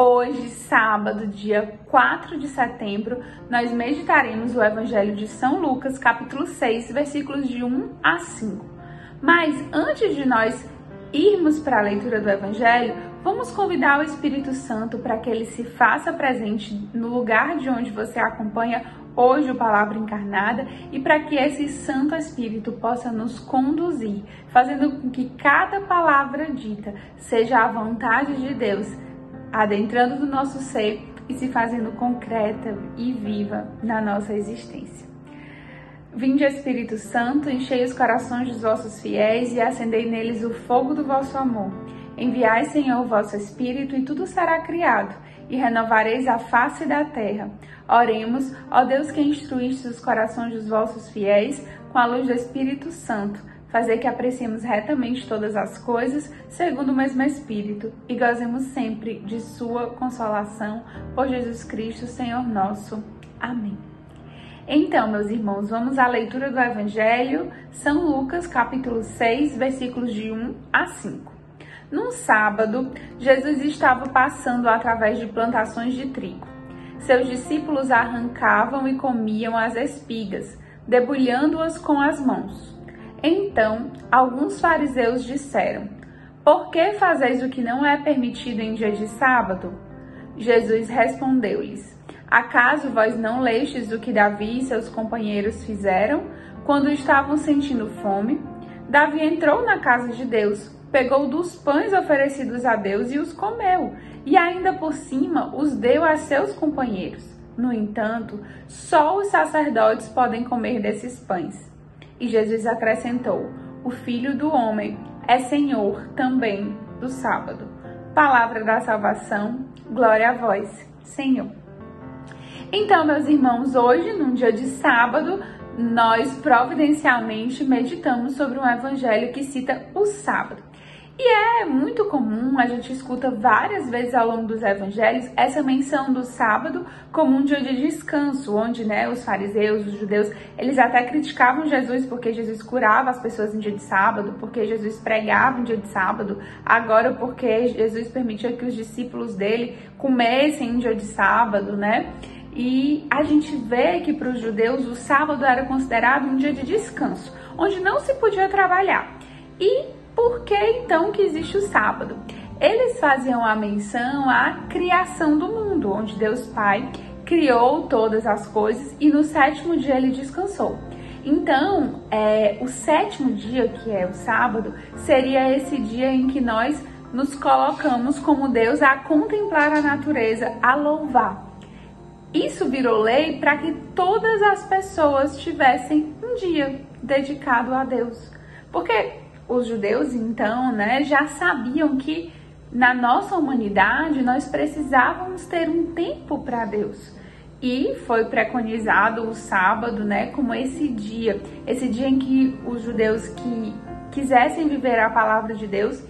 Hoje, sábado, dia 4 de setembro, nós meditaremos o Evangelho de São Lucas, capítulo 6, versículos de 1 a 5. Mas antes de nós irmos para a leitura do Evangelho, vamos convidar o Espírito Santo para que ele se faça presente no lugar de onde você acompanha hoje o Palavra Encarnada e para que esse Santo Espírito possa nos conduzir, fazendo com que cada palavra dita seja a vontade de Deus adentrando no nosso ser e se fazendo concreta e viva na nossa existência. Vinde, Espírito Santo, enchei os corações dos vossos fiéis e acendei neles o fogo do vosso amor. Enviai, Senhor, o vosso Espírito, e tudo será criado, e renovareis a face da terra. Oremos, ó Deus que instruíste os corações dos vossos fiéis com a luz do Espírito Santo fazer que apreciemos retamente todas as coisas, segundo o mesmo Espírito, e gozemos sempre de Sua consolação, por Jesus Cristo, Senhor nosso. Amém. Então, meus irmãos, vamos à leitura do Evangelho, São Lucas, capítulo 6, versículos de 1 a 5. Num sábado, Jesus estava passando através de plantações de trigo. Seus discípulos arrancavam e comiam as espigas, debulhando-as com as mãos. Então, alguns fariseus disseram: Por que fazeis o que não é permitido em dia de sábado? Jesus respondeu-lhes: Acaso vós não lestes o que Davi e seus companheiros fizeram quando estavam sentindo fome? Davi entrou na casa de Deus, pegou dos pães oferecidos a Deus e os comeu, e ainda por cima os deu a seus companheiros. No entanto, só os sacerdotes podem comer desses pães. E Jesus acrescentou: O Filho do Homem é Senhor também do sábado. Palavra da salvação, glória a vós, Senhor. Então, meus irmãos, hoje, num dia de sábado, nós providencialmente meditamos sobre um evangelho que cita o sábado. E é muito comum, a gente escuta várias vezes ao longo dos evangelhos essa menção do sábado como um dia de descanso, onde né, os fariseus, os judeus, eles até criticavam Jesus porque Jesus curava as pessoas em dia de sábado, porque Jesus pregava em dia de sábado, agora porque Jesus permitia que os discípulos dele comessem em dia de sábado, né? E a gente vê que para os judeus o sábado era considerado um dia de descanso, onde não se podia trabalhar. E por que então que existe o sábado? Eles faziam a menção à criação do mundo, onde Deus Pai criou todas as coisas e no sétimo dia ele descansou. Então, é, o sétimo dia, que é o sábado, seria esse dia em que nós nos colocamos como Deus a contemplar a natureza, a louvar. Isso virou lei para que todas as pessoas tivessem um dia dedicado a Deus. Porque os judeus então, né, já sabiam que na nossa humanidade nós precisávamos ter um tempo para Deus. E foi preconizado o sábado, né, como esse dia, esse dia em que os judeus que quisessem viver a palavra de Deus,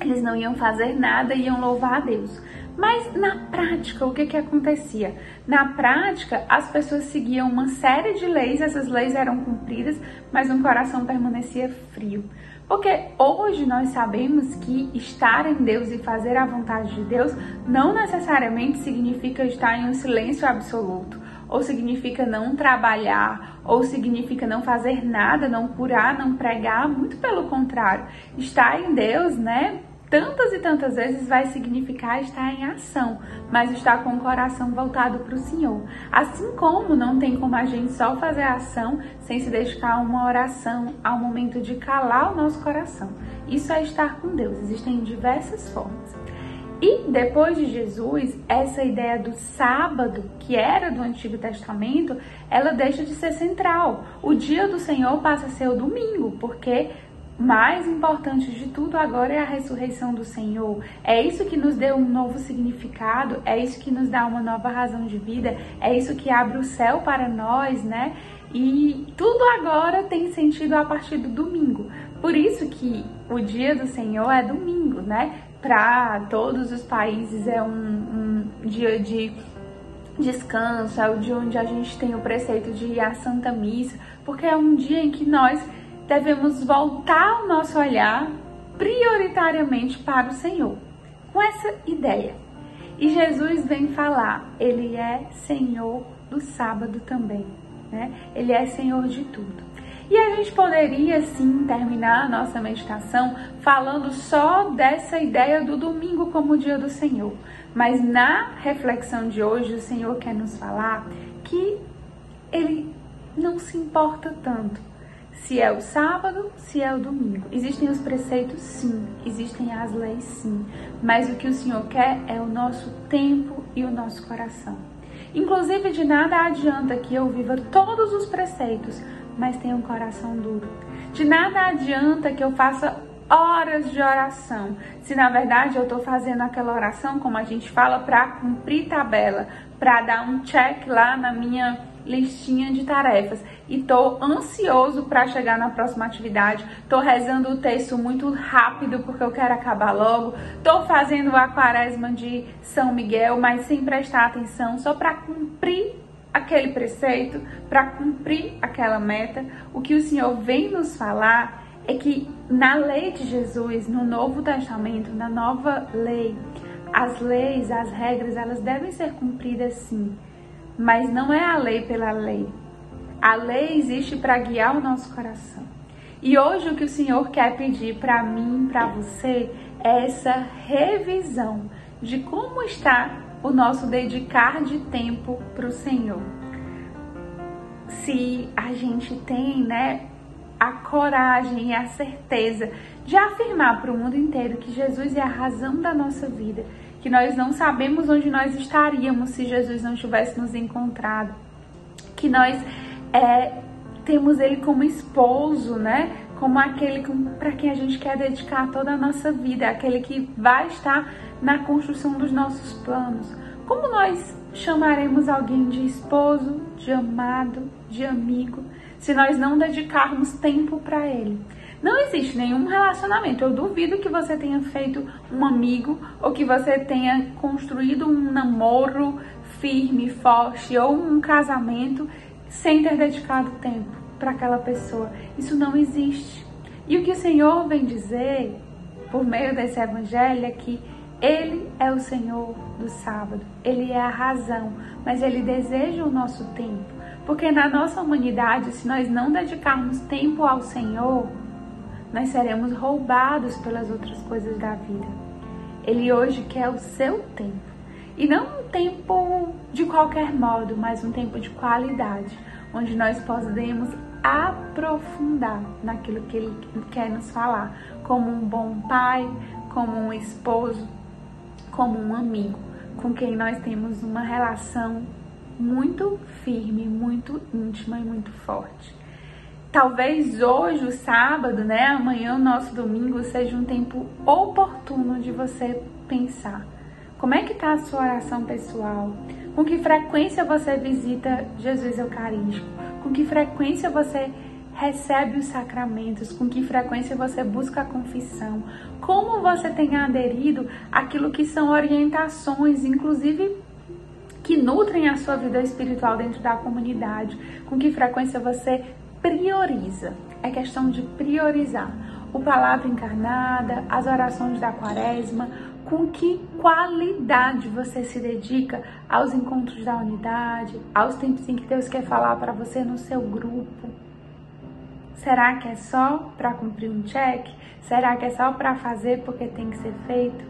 eles não iam fazer nada, iam louvar a Deus. Mas na prática, o que, que acontecia? Na prática, as pessoas seguiam uma série de leis, essas leis eram cumpridas, mas o coração permanecia frio. Porque hoje nós sabemos que estar em Deus e fazer a vontade de Deus não necessariamente significa estar em um silêncio absoluto, ou significa não trabalhar, ou significa não fazer nada, não curar, não pregar, muito pelo contrário. Estar em Deus, né, tantas e tantas vezes vai significar estar em ação, mas estar com o coração voltado para o Senhor. Assim como não tem como a gente só fazer ação sem se dedicar a uma oração, ao momento de calar o nosso coração. Isso é estar com Deus, existem diversas formas. E depois de Jesus, essa ideia do sábado, que era do Antigo Testamento, ela deixa de ser central. O dia do Senhor passa a ser o domingo, porque mais importante de tudo agora é a ressurreição do Senhor. É isso que nos deu um novo significado, é isso que nos dá uma nova razão de vida, é isso que abre o céu para nós, né? E tudo agora tem sentido a partir do domingo. Por isso que o dia do Senhor é domingo, né? Para todos os países é um, um dia de descanso, é o dia onde a gente tem o preceito de ir à Santa Missa, porque é um dia em que nós devemos voltar o nosso olhar prioritariamente para o Senhor, com essa ideia. E Jesus vem falar, ele é Senhor do sábado também, né? Ele é Senhor de tudo. E a gente poderia sim terminar a nossa meditação falando só dessa ideia do domingo como dia do Senhor. Mas na reflexão de hoje, o Senhor quer nos falar que ele não se importa tanto se é o sábado, se é o domingo. Existem os preceitos, sim, existem as leis, sim, mas o que o Senhor quer é o nosso tempo e o nosso coração. Inclusive, de nada adianta que eu viva todos os preceitos, mas tenha um coração duro. De nada adianta que eu faça horas de oração, se na verdade eu estou fazendo aquela oração, como a gente fala, para cumprir tabela, para dar um check lá na minha listinha de tarefas e tô ansioso para chegar na próxima atividade. Tô rezando o texto muito rápido porque eu quero acabar logo. Tô fazendo a quaresma de São Miguel, mas sem prestar atenção, só para cumprir aquele preceito, para cumprir aquela meta. O que o Senhor vem nos falar é que na lei de Jesus, no Novo Testamento, na nova lei, as leis, as regras, elas devem ser cumpridas sim mas não é a lei pela lei. A lei existe para guiar o nosso coração. E hoje o que o Senhor quer pedir para mim, para você, é essa revisão de como está o nosso dedicar de tempo para o Senhor. Se a gente tem, né, a coragem e a certeza de afirmar para o mundo inteiro que Jesus é a razão da nossa vida que nós não sabemos onde nós estaríamos se Jesus não tivesse nos encontrado, que nós é, temos Ele como esposo, né? Como aquele para quem a gente quer dedicar toda a nossa vida, aquele que vai estar na construção dos nossos planos. Como nós chamaremos alguém de esposo, de amado, de amigo, se nós não dedicarmos tempo para Ele? Não existe nenhum relacionamento. Eu duvido que você tenha feito um amigo ou que você tenha construído um namoro firme, forte ou um casamento sem ter dedicado tempo para aquela pessoa. Isso não existe. E o que o Senhor vem dizer por meio desse evangelho é que ele é o Senhor do sábado, ele é a razão, mas ele deseja o nosso tempo. Porque na nossa humanidade, se nós não dedicarmos tempo ao Senhor, nós seremos roubados pelas outras coisas da vida. Ele hoje quer o seu tempo. E não um tempo de qualquer modo, mas um tempo de qualidade, onde nós podemos aprofundar naquilo que ele quer nos falar, como um bom pai, como um esposo, como um amigo, com quem nós temos uma relação muito firme, muito íntima e muito forte. Talvez hoje, o sábado, né, amanhã, o nosso domingo, seja um tempo oportuno de você pensar. Como é que está a sua oração pessoal? Com que frequência você visita Jesus Eucarístico? Com que frequência você recebe os sacramentos? Com que frequência você busca a confissão? Como você tem aderido àquilo que são orientações, inclusive que nutrem a sua vida espiritual dentro da comunidade? Com que frequência você prioriza. É questão de priorizar. O Palavra Encarnada, as orações da Quaresma, com que qualidade você se dedica aos encontros da unidade, aos tempos em que Deus quer falar para você no seu grupo. Será que é só para cumprir um check? Será que é só para fazer porque tem que ser feito?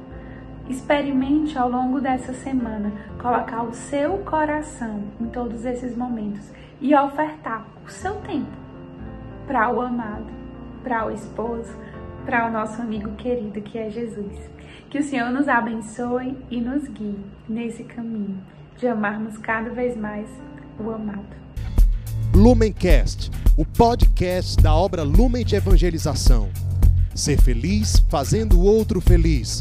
Experimente ao longo dessa semana colocar o seu coração em todos esses momentos e ofertar o seu tempo para o amado, para o esposo, para o nosso amigo querido que é Jesus. Que o Senhor nos abençoe e nos guie nesse caminho de amarmos cada vez mais o amado. Lumencast, o podcast da obra Lumen de Evangelização. Ser feliz fazendo o outro feliz.